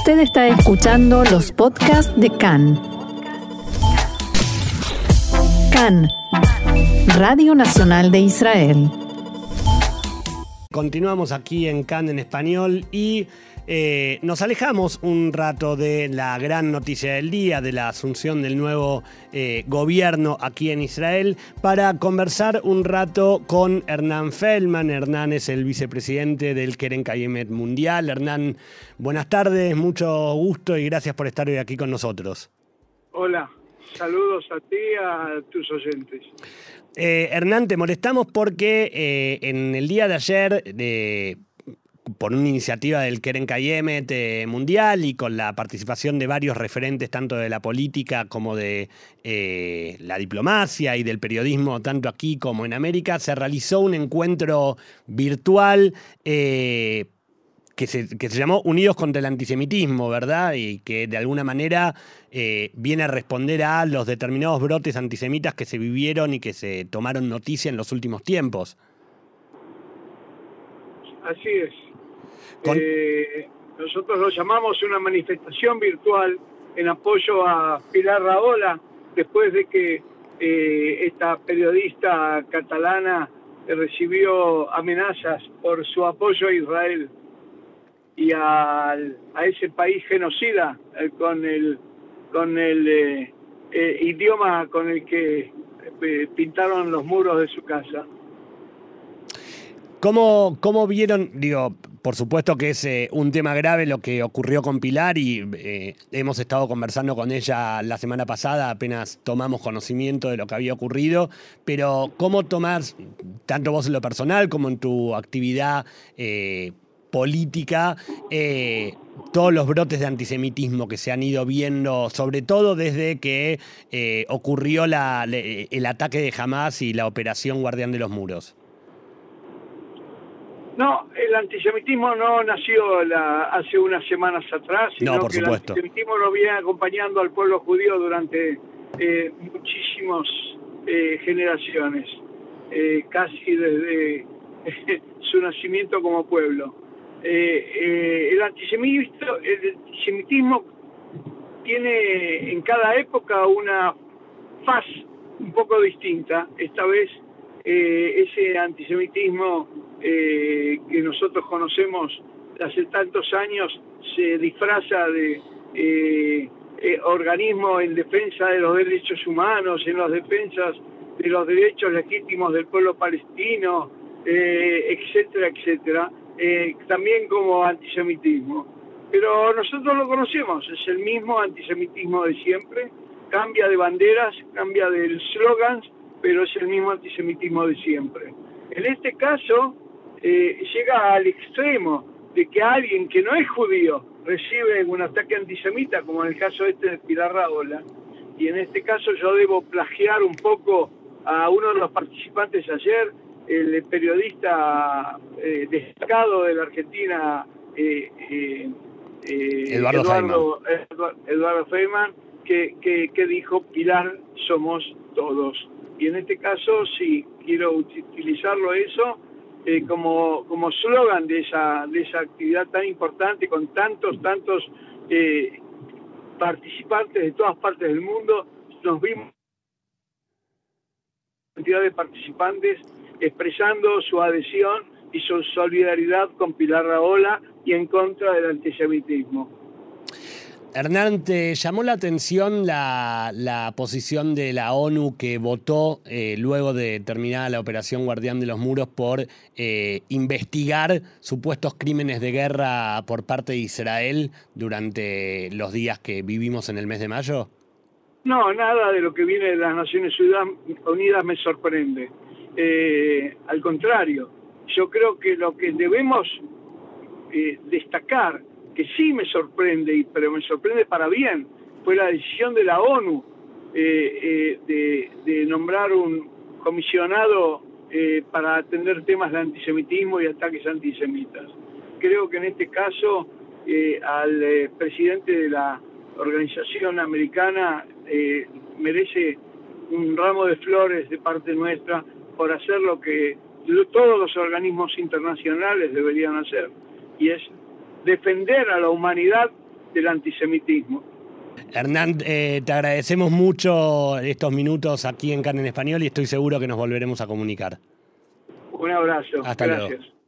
Usted está escuchando los podcasts de CAN. CAN, Radio Nacional de Israel. Continuamos aquí en CAN en español y eh, nos alejamos un rato de la gran noticia del día, de la asunción del nuevo eh, gobierno aquí en Israel, para conversar un rato con Hernán Feldman. Hernán es el vicepresidente del Keren Kayemet Mundial. Hernán, buenas tardes, mucho gusto y gracias por estar hoy aquí con nosotros. Hola, saludos a ti y a tus oyentes. Eh, Hernán, te molestamos porque en el día de ayer de por una iniciativa del Keren Kayemet eh, mundial y con la participación de varios referentes, tanto de la política como de eh, la diplomacia y del periodismo, tanto aquí como en América, se realizó un encuentro virtual. Eh, que se, llamó Unidos contra el Antisemitismo, ¿verdad? Y que de alguna manera viene a responder a los determinados brotes antisemitas que se vivieron y que se tomaron noticia en los últimos tiempos. Así es. Eh, nosotros lo llamamos una manifestación virtual en apoyo a Pilar Raola, después de que eh, esta periodista catalana recibió amenazas por su apoyo a Israel y a, ese país genocida eh, con el con el idioma con el que pintaron los muros de su casa. ¿Cómo, cómo vieron, digo, por supuesto que es eh, un tema grave lo que ocurrió con Pilar y eh, hemos estado conversando con ella la semana pasada, apenas tomamos conocimiento de lo que había ocurrido, pero ¿cómo tomás, tanto vos en lo personal como en tu actividad eh, política, todos los brotes de antisemitismo que se han ido viendo, sobre todo desde que ocurrió el ataque de Hamas y la operación Guardián de los Muros? No, el antisemitismo no nació hace unas semanas atrás, sino que el antisemitismo lo viene acompañando al pueblo judío durante eh, muchísimas eh, generaciones, eh, casi desde su nacimiento como pueblo. el, antisemitismo, el antisemitismo tiene en cada época una faz un poco distinta. Esta vez ese antisemitismo eh, que nosotros conocemos hace tantos años se disfraza de eh, eh, organismo en defensa de los derechos humanos, en las defensas de los derechos legítimos del pueblo palestino, etcétera, etcétera, también como antisemitismo. Pero nosotros lo conocemos, es el mismo antisemitismo de siempre, cambia de banderas, cambia de slogans, pero es el mismo antisemitismo de siempre. En este caso, eh, llega al extremo de que alguien que no es judío recibe un ataque antisemita, como en el caso este de Pilar Raola, y en este caso yo debo plagiar un poco a uno de los participantes ayer, el periodista eh, destacado de la Argentina, eh, Eduardo, Eduardo, Feynman, que, que dijo, Pilar somos todos. Y en este caso, sí, quiero utilizarlo eso, eh, como, como slogan de esa, de esa actividad tan importante con tantos, tantos eh, participantes de todas partes del mundo. Nos vimos cantidad de participantes expresando su adhesión y su solidaridad con Pilar Raola y en contra del antisemitismo. Hernán, ¿te llamó la atención la, posición de la ONU que votó eh, luego de terminada la operación Guardián de los Muros por eh, investigar supuestos crímenes de guerra por parte de Israel durante los días que vivimos en el mes de mayo? No, nada de lo que viene de las Naciones Unidas me sorprende. Eh, al contrario, yo creo que lo que debemos destacar que sí me sorprende, pero me sorprende para bien, fue la decisión de la ONU eh, eh, de, nombrar un comisionado eh, para atender temas de antisemitismo y ataques antisemitas. Creo que en este caso al presidente de la organización americana merece un ramo de flores de parte nuestra por hacer lo que todos los organismos internacionales deberían hacer, y es defender a la humanidad del antisemitismo. Hernán, eh, te agradecemos mucho estos minutos aquí en CAN en Español y estoy seguro que nos volveremos a comunicar. Un abrazo. Hasta Gracias. luego.